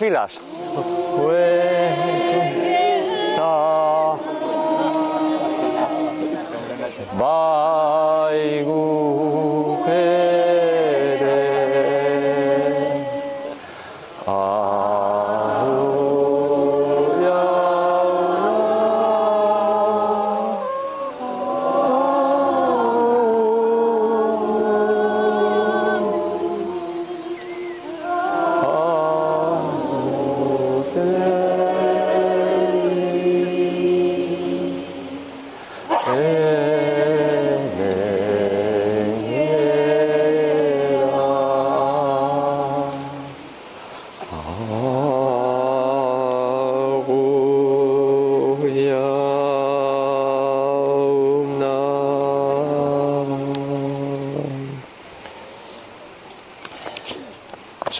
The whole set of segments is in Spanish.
Filas.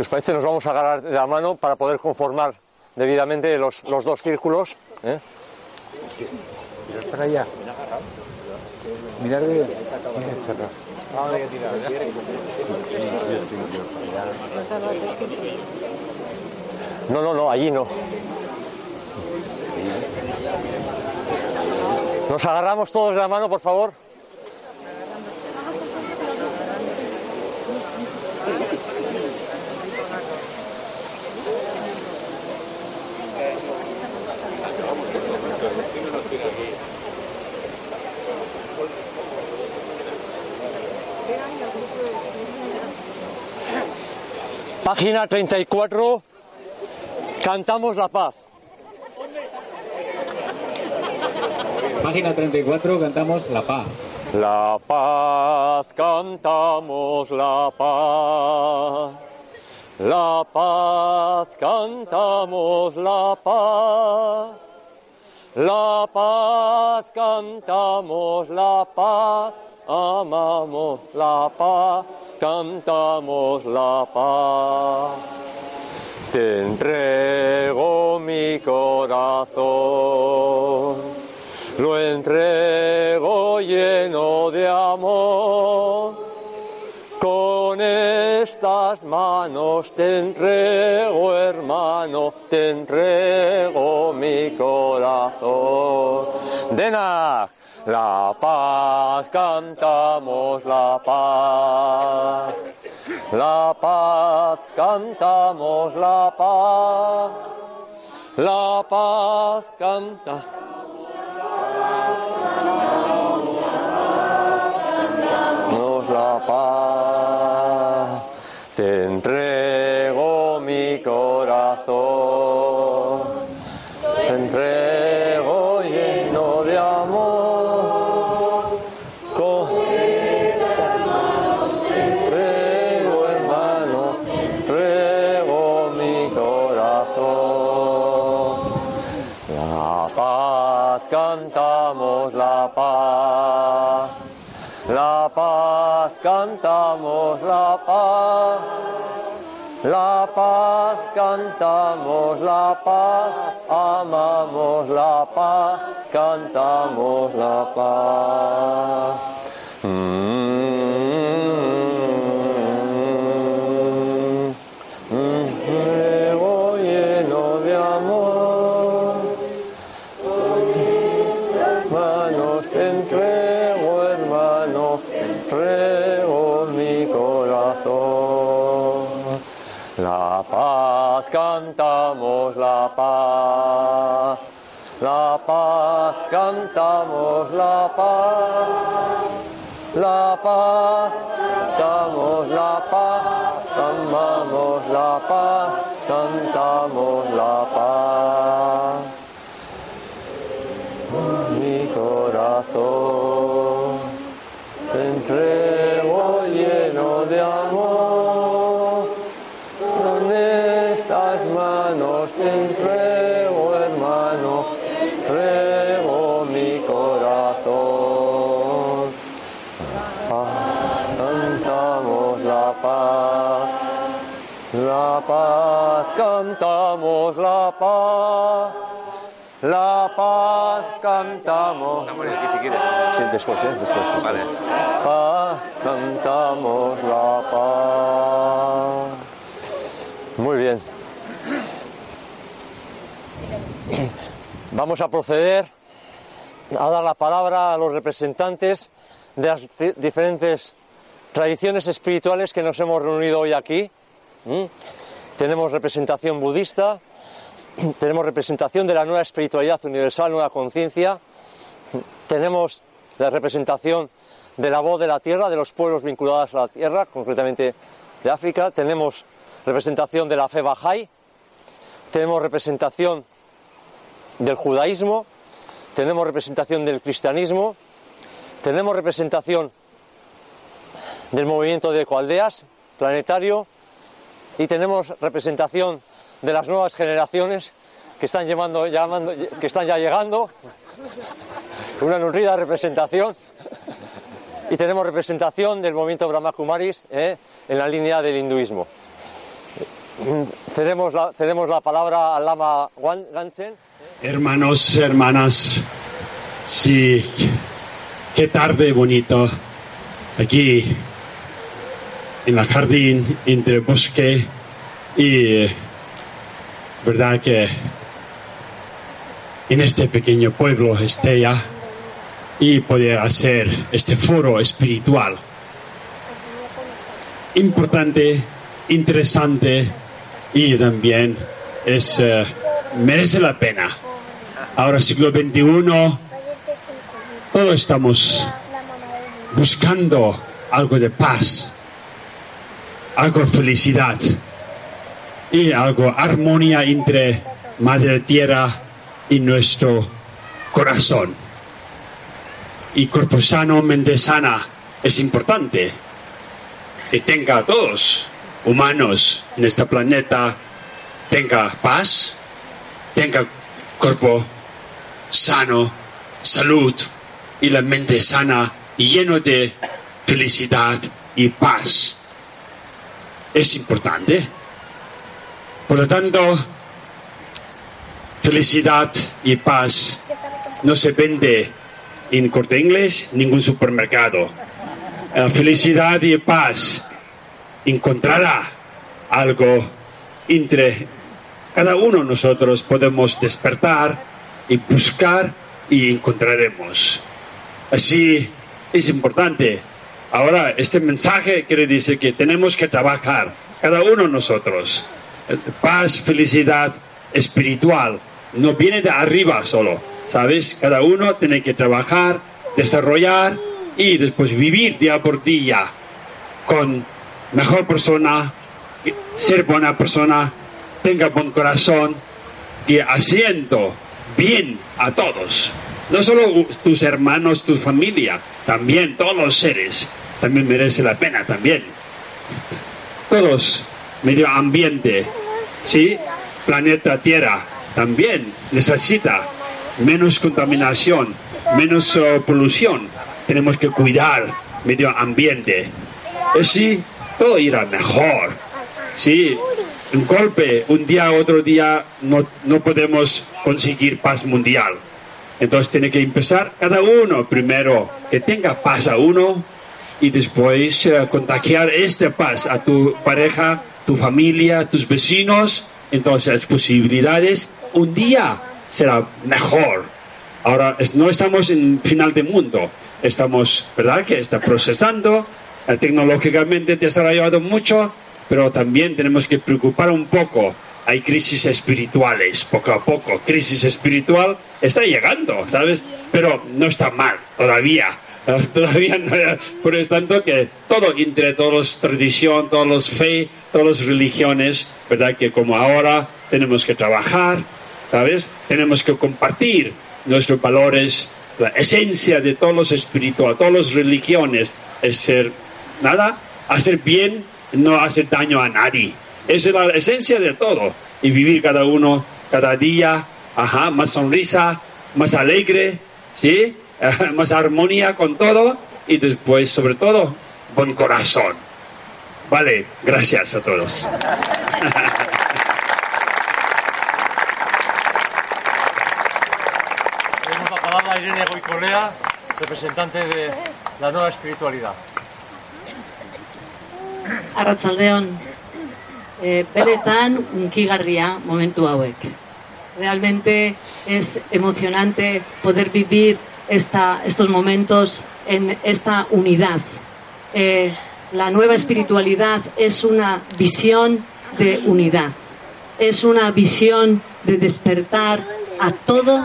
Si os parece, nos vamos a agarrar de la mano para poder conformar debidamente los, los dos círculos. ¿eh? Mirad para allá. Mirad cerrado. No, no, no, allí no. Nos agarramos todos de la mano, por favor. Página 34. Cantamos la paz. Página 34, cantamos La Paz. La paz, cantamos la paz. La paz, cantamos la paz. La paz, cantamos la paz. Amamos la paz, cantamos la paz. Te entrego mi corazón, lo entrego lleno de amor. Con estas manos te entrego, hermano, te entrego mi corazón. Denach, la paz, cantamos la paz. La paz, cantamos la paz. La paz, canta. Cantamos la paz. Te entrego mi corazón. Cantamos la paz. La paz, cantamos la paz. Amamos la paz, cantamos la paz. Mm. Cantamos la paz. La paz, cantamos la paz. Cantamos la paz. La paz cantamos. si quieres. Sí, después, ¿eh? después, después. Vale. Paz, cantamos la paz. Muy bien. Vamos a proceder a dar la palabra a los representantes de las diferentes tradiciones espirituales que nos hemos reunido hoy aquí. ¿Mm? Tenemos representación budista, tenemos representación de la nueva espiritualidad universal, nueva conciencia, tenemos la representación de la voz de la tierra, de los pueblos vinculados a la tierra, concretamente de África, tenemos representación de la fe Bahá'í, tenemos representación del judaísmo, tenemos representación del cristianismo, tenemos representación del movimiento de ecoaldeas planetario y tenemos representación de las nuevas generaciones que están, llamando, llamando- que están ya llegando, una nutrida representación, y tenemos representación del movimiento Brahma Kumaris eh, en la línea del hinduismo. Cedemos la, palabra al Lama Ganchen. Hermanos, hermanas, sí, qué tarde bonito aquí en el jardín entre el bosque y verdad que en este pequeño pueblo Estella y poder hacer este foro espiritual importante, interesante y también es eh, merece la pena. Ahora siglo XXI, todos estamos buscando algo de paz, algo felicidad y algo armonía entre Madre Tierra y nuestro corazón. Y cuerpo sano, mente sana es importante que tenga a todos humanos en este planeta tenga paz, tenga cuerpo sano, salud y la mente sana lleno de felicidad y paz. Es importante. Por lo tanto, felicidad y paz no se vende en corte inglés, ningún supermercado. Eh, felicidad y paz encontrará algo entre cada uno nosotros podemos despertar y buscar y encontraremos. Así es importante. Ahora, este mensaje quiere decir que tenemos que trabajar, cada uno de nosotros. Paz, felicidad espiritual, no viene de arriba solo, ¿sabes? Cada uno tiene que trabajar, desarrollar y después vivir día por día con mejor persona, ser buena persona, tenga buen corazón, que haciendo bien a todos, no solo tus hermanos, tu familia, también todos los seres, también merece la pena también. Todos, medio ambiente, ¿sí? Planeta Tierra también necesita menos contaminación, menos eh, polución. Tenemos que cuidar medio ambiente. Así todo irá mejor. Sí, un golpe, un día, otro día, no, no podemos conseguir paz mundial. Entonces tiene que empezar cada uno primero, que tenga paz a uno y después eh, contagiar esta paz a tu pareja, tu familia, tus vecinos. Entonces las posibilidades un día será mejor. Ahora no estamos en final de mundo, estamos, ¿verdad? Que está procesando, eh, tecnológicamente desarrollado mucho, pero también tenemos que preocupar un poco. Hay crisis espirituales, poco a poco. Crisis espiritual está llegando, ¿sabes? Pero no está mal todavía. Todavía por lo tanto que todo entre todas las tradición, todas las fe, todas las religiones, ¿verdad? Que como ahora tenemos que trabajar, ¿sabes? Tenemos que compartir nuestros valores, la esencia de todos los espirituales, todas las religiones, es ser, nada, hacer bien, no hacer daño a nadie. Esa es la esencia de todo. Y vivir cada uno, cada día, ajá, más sonrisa, más alegre, ¿sí? más armonía con todo y después, sobre todo, buen corazón. Vale, gracias a todos. Tenemos la palabra a Irene Goicolea, representante de la nueva espiritualidad. Arratsaldeon, eh, benetan unkigarria momentu hauek. Realmente es emocionante poder vivir esta, estos momentos en esta unidad. Eh, la nueva espiritualidad es una visión de unidad, es una visión de despertar a todo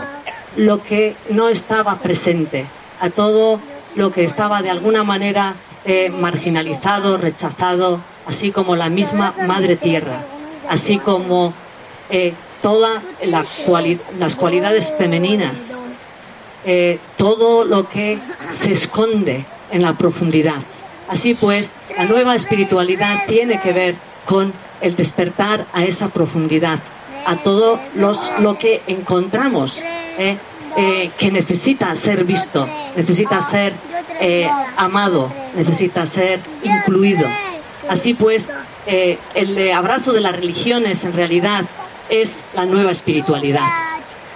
lo que no estaba presente, a todo lo que estaba de alguna manera eh, marginalizado, rechazado, así como la misma Madre Tierra, así como eh, todas las cualidades femeninas, eh, todo lo que se esconde en la profundidad. Así pues, la nueva espiritualidad tiene que ver con el despertar a esa profundidad, a todo lo que encontramos eh, eh, que necesita ser visto, necesita ser amado, necesita ser incluido. Así pues, el abrazo de las religiones en realidad es la nueva espiritualidad.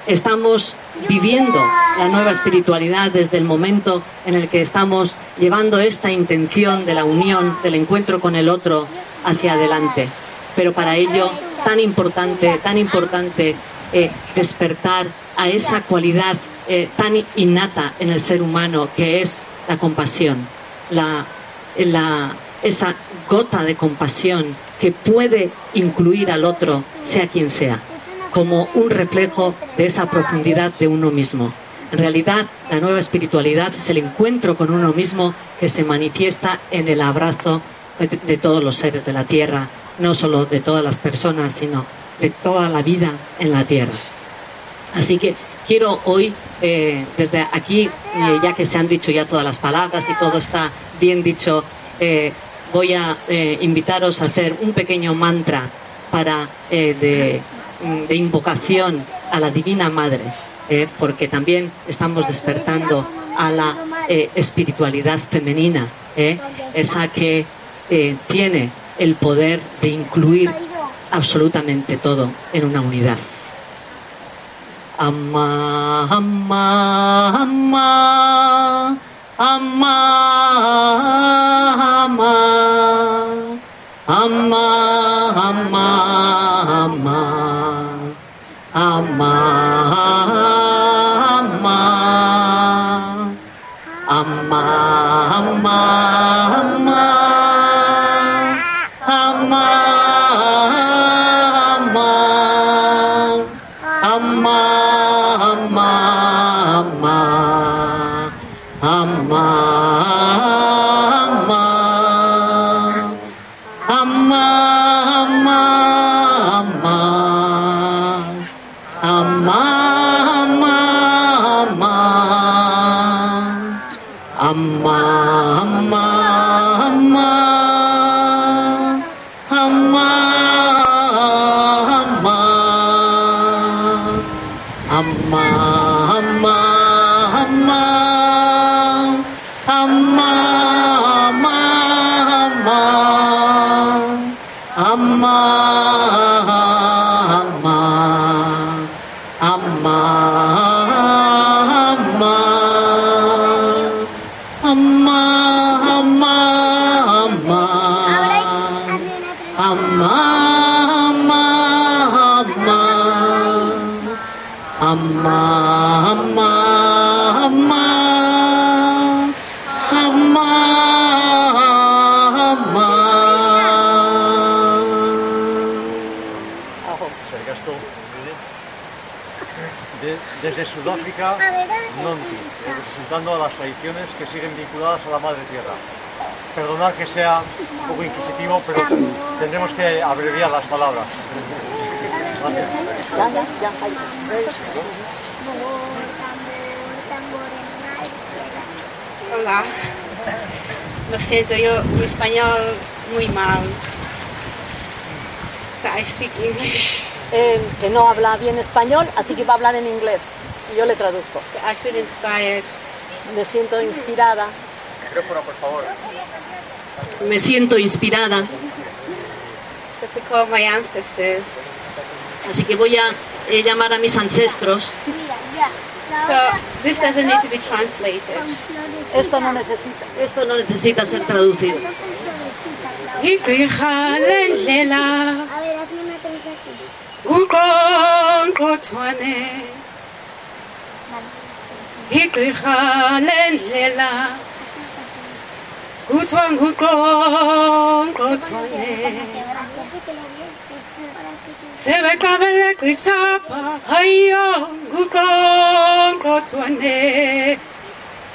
Estamos viviendo la nueva espiritualidad desde el momento en el que estamos llevando esta intención de la unión, del encuentro con el otro hacia adelante. Pero para ello, tan importante, tan importante eh, despertar a esa cualidad eh, tan innata en el ser humano que es la compasión, la, esa gota de compasión que puede incluir al otro, sea quien sea, como un reflejo de esa profundidad de uno mismo. En realidad, la nueva espiritualidad es el encuentro con uno mismo que se manifiesta en el abrazo de, todos los seres de la tierra, no solo de todas las personas, sino de toda la vida en la tierra. Así que quiero hoy, eh, desde aquí, eh, ya que se han dicho ya todas las palabras y todo está bien dicho, eh, voy a invitaros a hacer un pequeño mantra para de, de invocación a la Divina Madre, eh, porque también estamos despertando a la eh, espiritualidad femenina, eh, esa que eh, tiene el poder de incluir absolutamente todo en una unidad. Amma, amma, amma, amma, amma, representando a las tradiciones que siguen vinculadas a la Madre Tierra. Perdonad que sea un poco inquisitivo, pero tendremos que abreviar las palabras. Hola. Lo siento, yo mi español muy mal. I speak English. Eh, que no habla bien español, así que va a hablar en inglés. Y yo le traduzco. I feel inspired. Me siento inspirada. Micrófono, por favor. Me siento inspirada. Ancestors. Así que voy a eh, llamar a mis ancestros. So this doesn't need to be translated. Esto no necesita, esto no necesita ser traducido. A ver, hazme una igqirha lendlela. Kuthiwa nguqongqothwane sebeqabele gqithapha hayiyo nguqongqothwane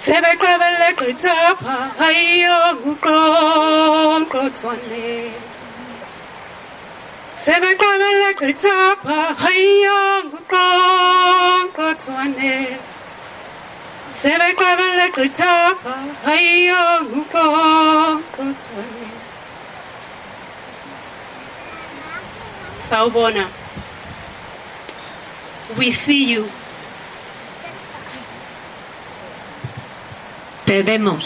sebeqabele gqithapha hayiyo nguqongqothwane sebeqabele gqithapha hayiyo nguqongqothwane sebeqabele gqithapha hayiyo nguqongqothwane sawubona we see you Te vemos.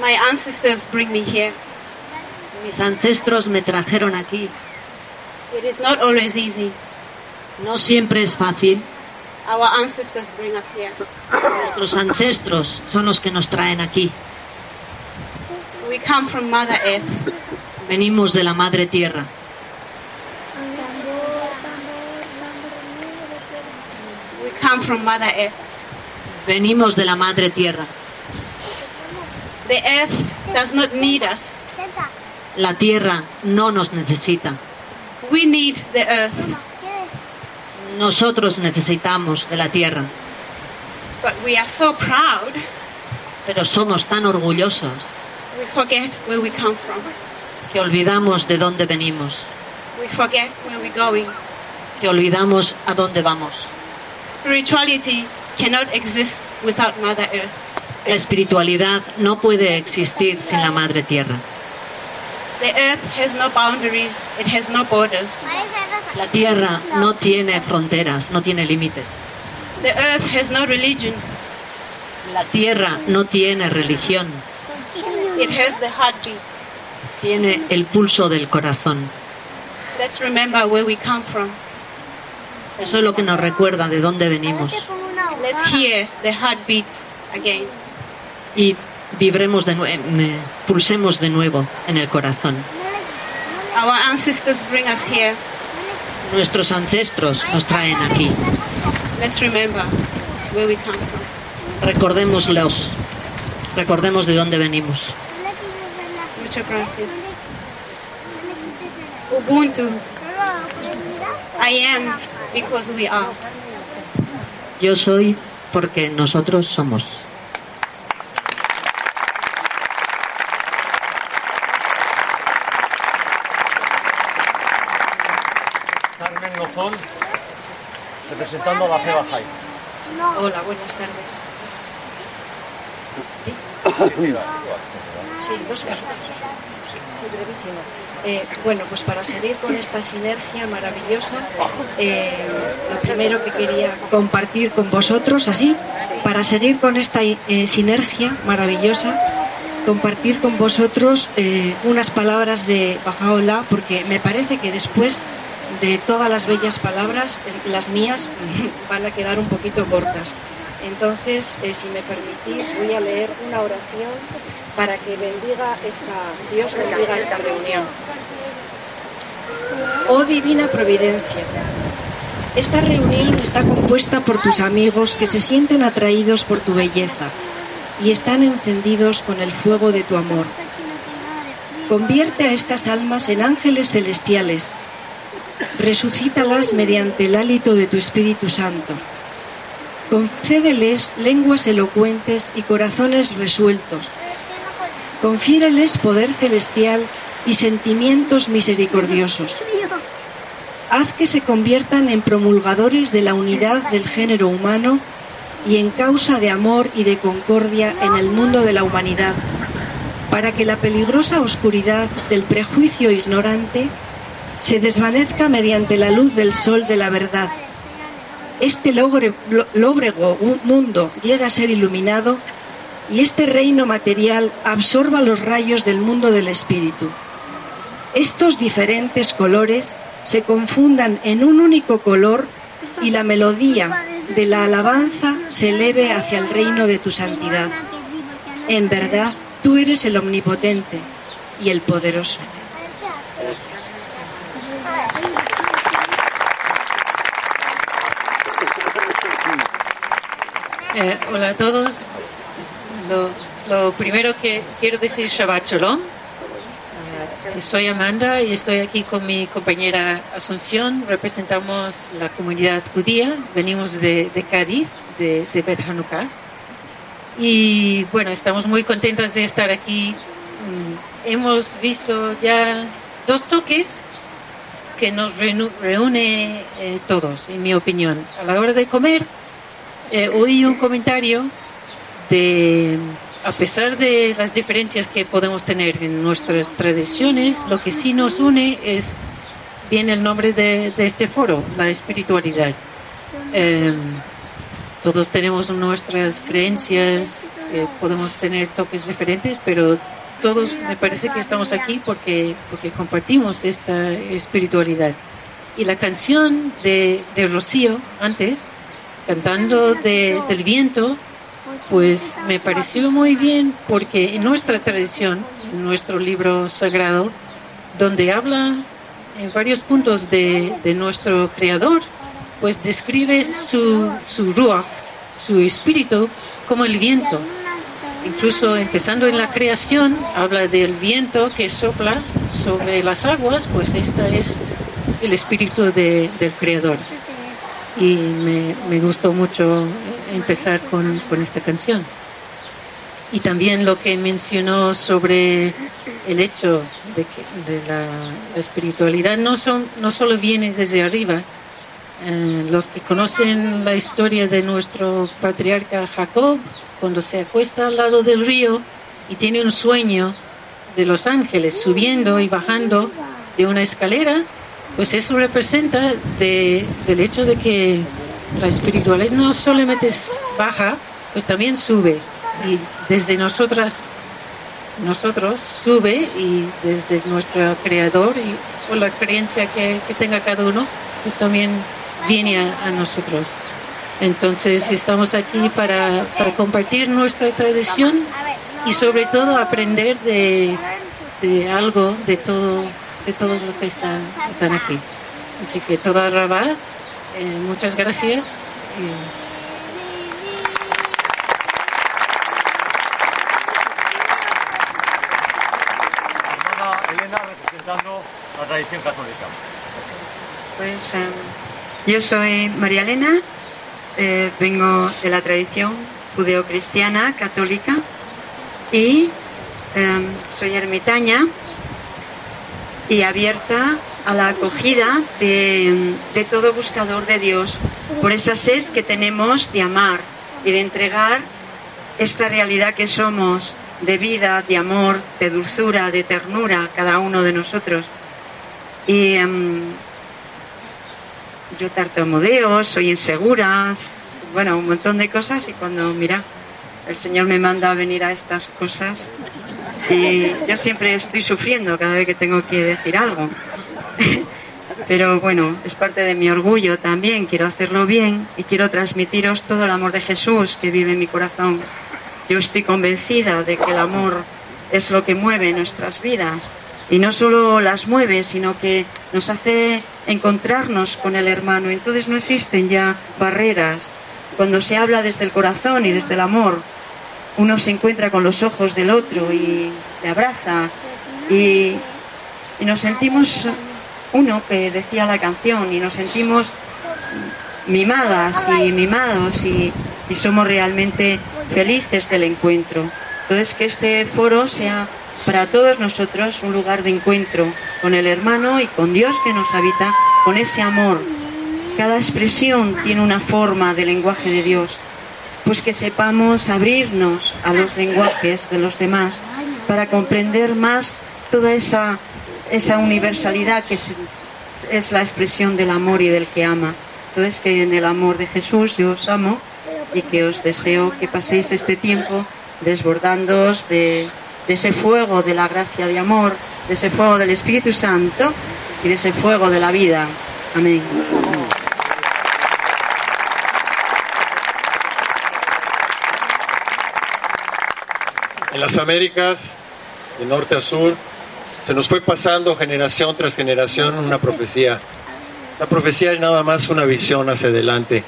my ancestors bring me here Mis ancestros me trajeron aquí. it is not always easy No siempre es fácil. Our ancestors bring us here Nuestros ancestros son los que nos traen aquí. we come from mother earth Venimos de la Madre Tierra. we come from mother earth Venimos de la Madre Tierra. the earth does not need us La Tierra no nos necesita. we need the earth Nosotros necesitamos de la Tierra. but we are so proud Pero somos tan orgullosos we forget where we come from que olvidamos de dónde venimos, we forget where we're going que olvidamos a dónde vamos. spirituality cannot exist without mother earth La espiritualidad no puede existir sin la Madre Tierra. The earth has no boundaries it has no borders. La Tierra no tiene fronteras, no tiene límites. the earth has no religion. La Tierra no tiene religión, it has the heartbeat tiene el pulso del corazón. let's remember where we come from. Eso es lo que nos recuerda de dónde venimos. let's hear the heartbeat again. Y vibremos de nuevo, pulsemos de nuevo en el corazón. our ancestors bring us here Nuestros ancestros nos traen aquí. let's remember where we come from Recordémoslos, recordemos de dónde venimos. muchas gracias ubuntu i am because we are Yo soy porque nosotros somos. Representando a la fe Bahá'í. Hola, buenas tardes. ¿Sí? Sí, dos minutos. Sí, brevísimo. Eh, bueno, pues para seguir con esta sinergia maravillosa, eh, lo primero que quería compartir con vosotros, así, para seguir con esta eh, sinergia maravillosa, compartir con vosotros eh, unas palabras de Bajaola, porque me parece que después de todas las bellas palabras, eh, las mías van a quedar un poquito cortas. Entonces, eh, si me permitís, voy a leer una oración para que bendiga esta, Dios bendiga esta reunión. Oh divina providencia, esta reunión está compuesta por tus amigos que se sienten atraídos por tu belleza, y están encendidos con el fuego de tu amor. Convierte a estas almas en ángeles celestiales. Resucítalas mediante el hálito de tu Espíritu Santo. Concédeles lenguas elocuentes y corazones resueltos. Confiéreles poder celestial y sentimientos misericordiosos. Haz que se conviertan en promulgadores de la unidad del género humano y en causa de amor y de concordia en el mundo de la humanidad, para que la peligrosa oscuridad del prejuicio ignorante se desvanezca mediante la luz del sol de la verdad. Este lóbrego mundo llega a ser iluminado y este reino material absorba los rayos del mundo del espíritu. Estos diferentes colores se confundan en un único color y la melodía de la alabanza se eleve hacia el reino de tu santidad. En verdad, tú eres el omnipotente y el poderoso. Eh, hola a todos. Lo, primero que quiero decir Shabbat Shalom. Eh, soy Amanda y estoy aquí con mi compañera Asunción. Representamos la comunidad judía. Venimos de, Cádiz, de, de Bet Hanukkah. Y bueno, estamos muy contentos de estar aquí. Mm, hemos visto ya dos toques que nos reúne eh, todos, en mi opinión. A la hora de comer, eh, oí un comentario de, a pesar de las diferencias que podemos tener en nuestras tradiciones, lo que sí nos une es bien el nombre de, este foro, la espiritualidad. Em, todos tenemos nuestras creencias, podemos tener toques diferentes, pero todos me parece que estamos aquí porque, porque compartimos esta espiritualidad. Y la canción de, de Rocío antes, cantando del viento, pues me pareció muy bien porque en nuestra tradición, en nuestro libro sagrado, donde habla en varios puntos de, nuestro creador, pues describe su, su ruach, su espíritu, como el viento. Incluso empezando en la creación, habla del viento que sopla sobre las aguas, pues esta es el espíritu del creador y me, me gustó mucho empezar con, con, esta canción. Y también lo que mencionó sobre el hecho de que de la, espiritualidad no, son, no solo viene desde arriba. Eh, los que conocen la historia de nuestro patriarca Jacob, cuando se acuesta al lado del río y tiene un sueño de los ángeles subiendo y bajando de una escalera, pues eso representa de, del hecho de que la espiritualidad no solamente baja, pues también sube. Y desde nosotras, nosotros sube y desde nuestro creador y por la creencia que, tenga cada uno, pues también viene a, nosotros. Entonces estamos aquí para, para, compartir nuestra tradición y sobre todo aprender de, de algo de todo de todos los que están, están aquí. Así que toda Rabá, eh, muchas gracias. Elena representando la tradición católica. Pues em, yo soy María Elena, eh, vengo de la tradición judeocristiana católica y em, soy ermitaña y abierta a la acogida de, todo buscador de Dios, por esa sed que tenemos de amar y de entregar esta realidad que somos de vida, de amor, de dulzura, de ternura, cada uno de nosotros. Y em, yo tartamudeo, soy insegura, bueno, un montón de cosas y cuando, mira, el Señor me manda a venir a estas cosas, y yo siempre estoy sufriendo cada vez que tengo que decir algo. Pero bueno, es parte de mi orgullo también, quiero hacerlo bien y quiero transmitiros todo el amor de Jesús que vive en mi corazón. Yo estoy convencida de que el amor es lo que mueve nuestras vidas y no solo las mueve, sino que nos hace encontrarnos con el hermano. Entonces no existen ya barreras. Cuando se habla desde el corazón y desde el amor, uno se encuentra con los ojos del otro y le abraza y, nos sentimos uno que decía la canción y nos sentimos mimadas y mimados y, y somos realmente felices del encuentro. Entonces que este foro sea para todos nosotros un lugar de encuentro con el hermano y con Dios que nos habita, con ese amor. Cada expresión tiene una forma de lenguaje de Dios, pues que sepamos abrirnos a los lenguajes de los demás para comprender más toda esa, esa universalidad que es, la expresión del amor y del que ama. Entonces que en el amor de Jesús yo os amo y que os deseo que paséis este tiempo desbordándoos de, de ese fuego de la gracia de amor, de ese fuego del Espíritu Santo y de ese fuego de la vida. Amén. En las Américas, de norte a sur, se nos fue pasando generación tras generación una profecía. La profecía es nada más una visión hacia adelante.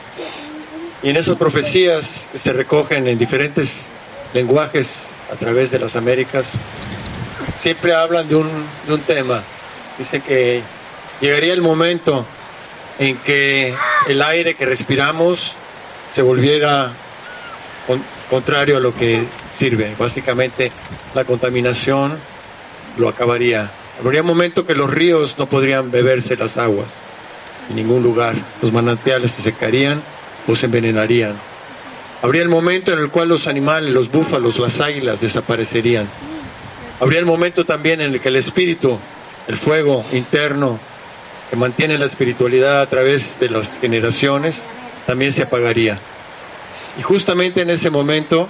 Y en esas profecías que se recogen en diferentes lenguajes a través de las Américas, siempre hablan de un, de un tema. Dicen que llegaría el momento en que el aire que respiramos se volviera con- contrario a lo que sirve. Básicamente la contaminación lo acabaría. Habría un momento que los ríos no podrían beberse las aguas en ningún lugar. Los manantiales se secarían o se envenenarían. Habría el momento en el cual los animales, los búfalos, las águilas desaparecerían. Habría el momento también en el que el espíritu, el fuego interno que mantiene la espiritualidad a través de las generaciones, también se apagaría. Y justamente en ese momento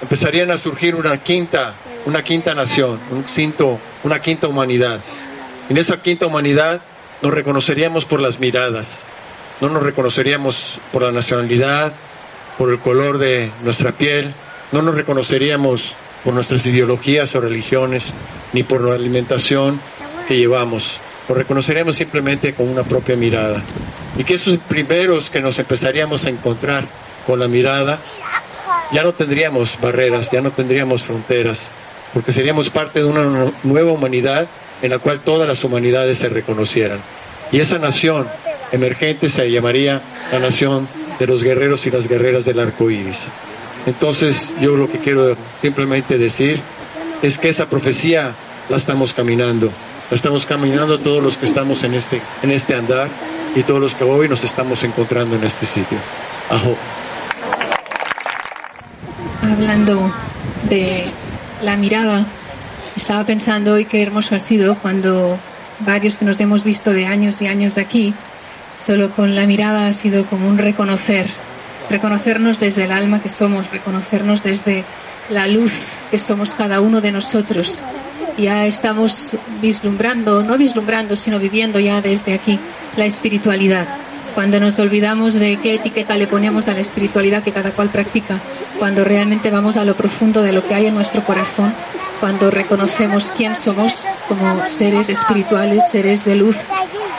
empezarían a surgir una quinta, una quinta nación, un quinto, una quinta humanidad. En esa quinta humanidad nos reconoceríamos por las miradas, no nos reconoceríamos por la nacionalidad, por el color de nuestra piel, no nos reconoceríamos por nuestras ideologías o religiones, ni por la alimentación que llevamos. Nos reconoceríamos simplemente con una propia mirada. Y que esos primeros que nos empezaríamos a encontrar con la mirada, ya no tendríamos barreras, ya no tendríamos fronteras, porque seríamos parte de una nu- nueva humanidad en la cual todas las humanidades se reconocieran. Y esa nación emergente se llamaría la nación de los guerreros y las guerreras del arco iris. Entonces, yo lo que quiero simplemente decir es que esa profecía la estamos caminando. La estamos caminando todos los que estamos en este, en este andar y todos los que hoy nos estamos encontrando en este sitio. Ajo. Hablando de la mirada, estaba pensando hoy qué hermoso ha sido cuando varios que nos hemos visto de años y años de aquí, solo con la mirada ha sido como un reconocer, reconocernos desde el alma que somos, reconocernos desde la luz que somos cada uno de nosotros. Ya estamos vislumbrando, no vislumbrando, sino viviendo ya desde aquí la espiritualidad. Cuando nos olvidamos de qué etiqueta le ponemos a la espiritualidad que cada cual practica, cuando realmente vamos a lo profundo de lo que hay en nuestro corazón, cuando reconocemos quién somos como seres espirituales, seres de luz,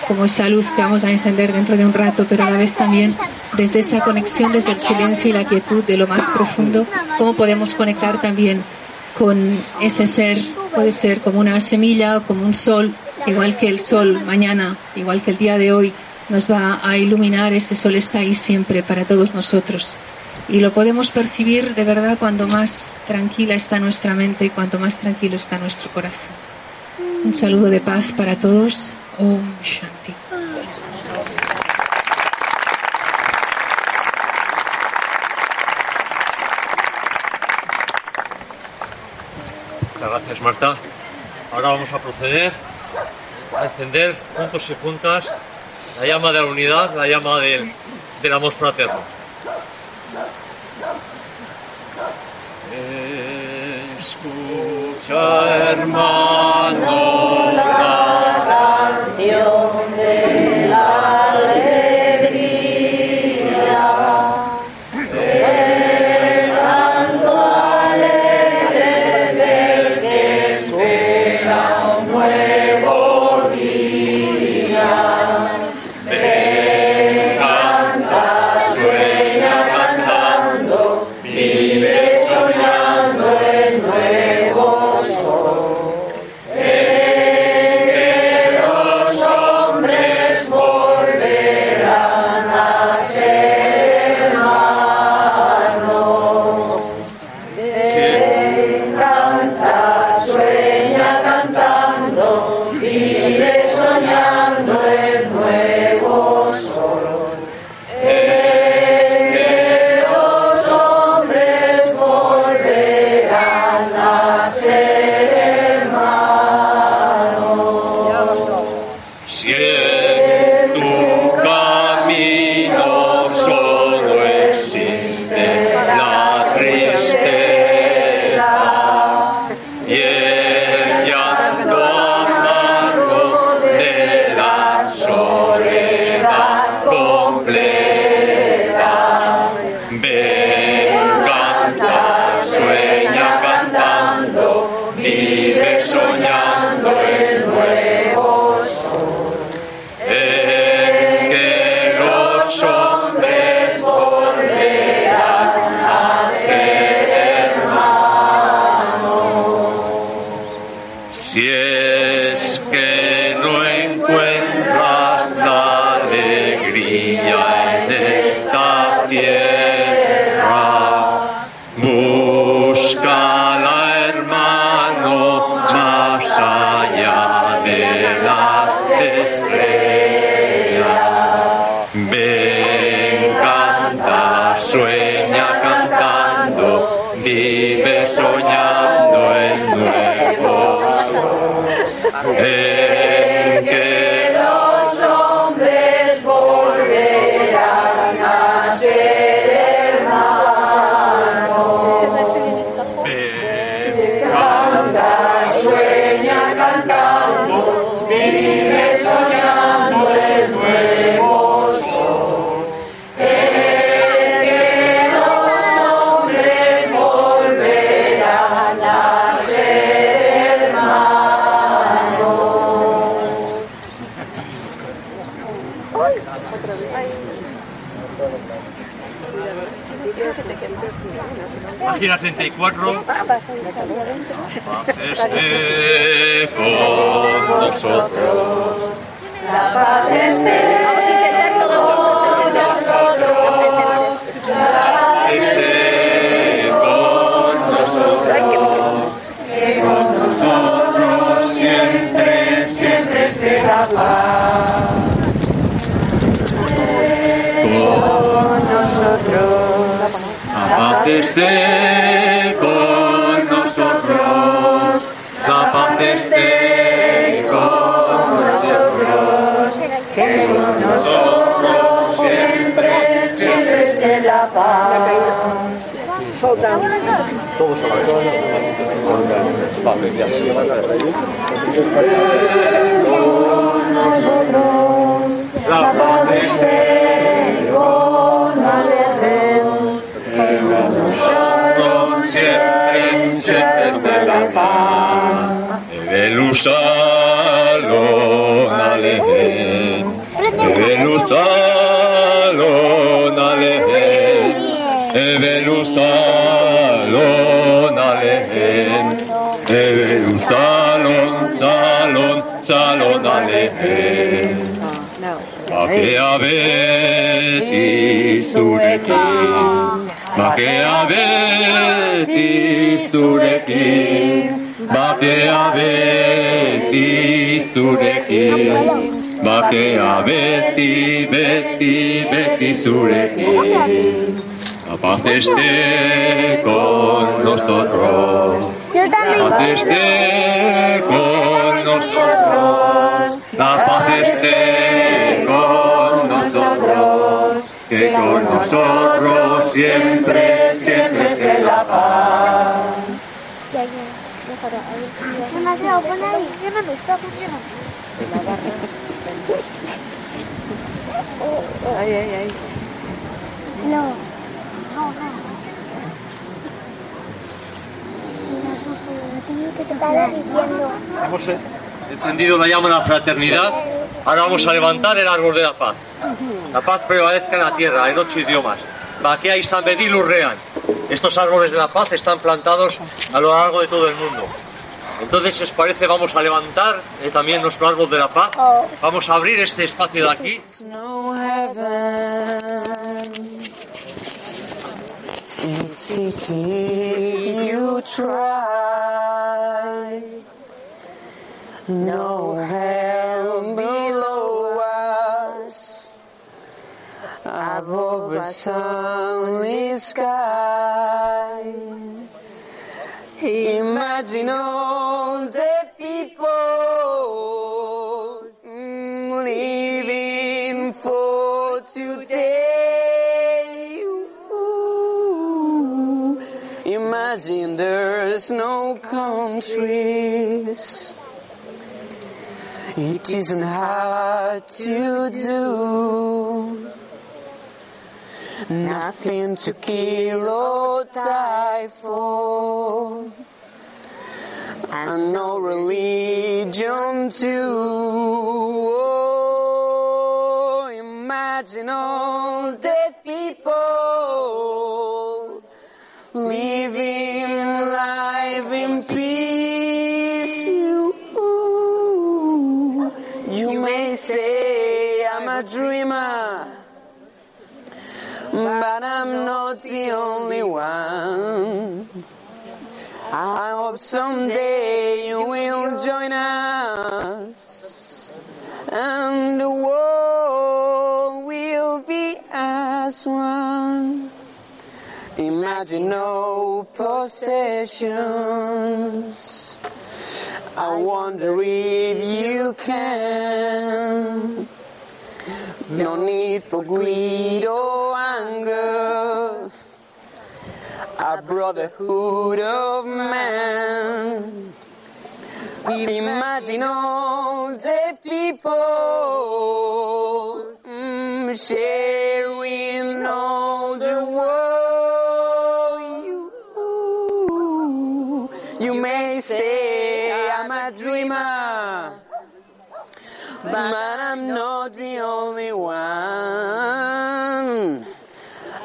como esa luz que vamos a encender dentro de un rato, pero a la vez también desde esa conexión, desde el silencio y la quietud de lo más profundo, cómo podemos conectar también con ese ser, puede ser como una semilla o como un sol, igual que el sol mañana, igual que el día de hoy, nos va a iluminar, ese sol está ahí siempre para todos nosotros. Y lo podemos percibir de verdad cuando más tranquila está nuestra mente y cuanto más tranquilo está nuestro corazón. Un saludo de paz para todos. Om Shanti. Muchas gracias, Marta. Ahora vamos a proceder a encender juntos y juntas la llama de la unidad, la llama del, del amor fraterno. Escucha, hermano, si es que que Página 34. Esté con nosotros. La paz esté. Esté con nosotros. La paz esté con nosotros. Que con nosotros siempre, siempre esté la paz. Todos a la vez. Con nosotros, la paz esté ושלום עליהם, הבאנו שלום עליהם, הבאנו שלום עליהם, הבאנו שלום, שלום, שלום עליהם. Machiavet izurekin, Machiavet izurekin, zurekin, Makeabeti zurekin, Makeabeti, beti, beti zurekin. La paz esté con nosotros. La paz esté con nosotros. La paz esté con nosotros. Que con nosotros siempre déjalo. A ver si se me ha quedado, pon ahí. Funcionando, está funcionando. Ay, ay, ay. No, no, no. Hemos eh, encendido la llama de la fraternidad. Ahora vamos a levantar el árbol de la paz. La paz prevalezca en la tierra, en ocho idiomas. Baquea y San Bedil Urrean. Estos árboles de la paz están plantados a lo largo de todo el mundo. Entonces, si os parece, vamos a levantar eh, también nuestro árbol de la paz. Vamos a abrir este espacio de aquí. no Above a sunny sky. Imagine all the people living for today. Ooh. Imagine there's no countries. It isn't hard to do. Nothing to kill or die for. And no religion to Oh, imagine all the people But I'm not the only one. I hope someday you will join us. And the world will be as one. Imagine no possessions. I wonder if you can. No need for greed or anger. A brotherhood of man. Imagine all the people mm, sharing all the world. You, you may say I'm a dreamer, but I'm not the only one.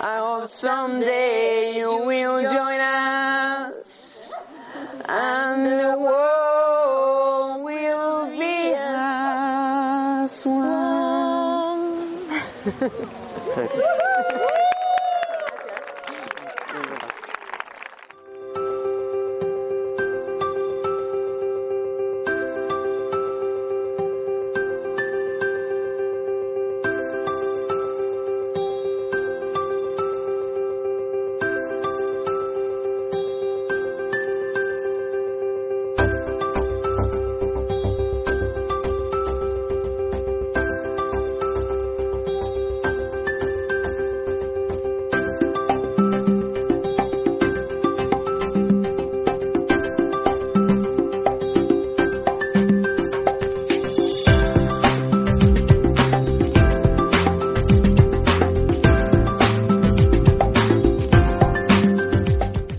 I hope someday you will join us, and the world will be as one.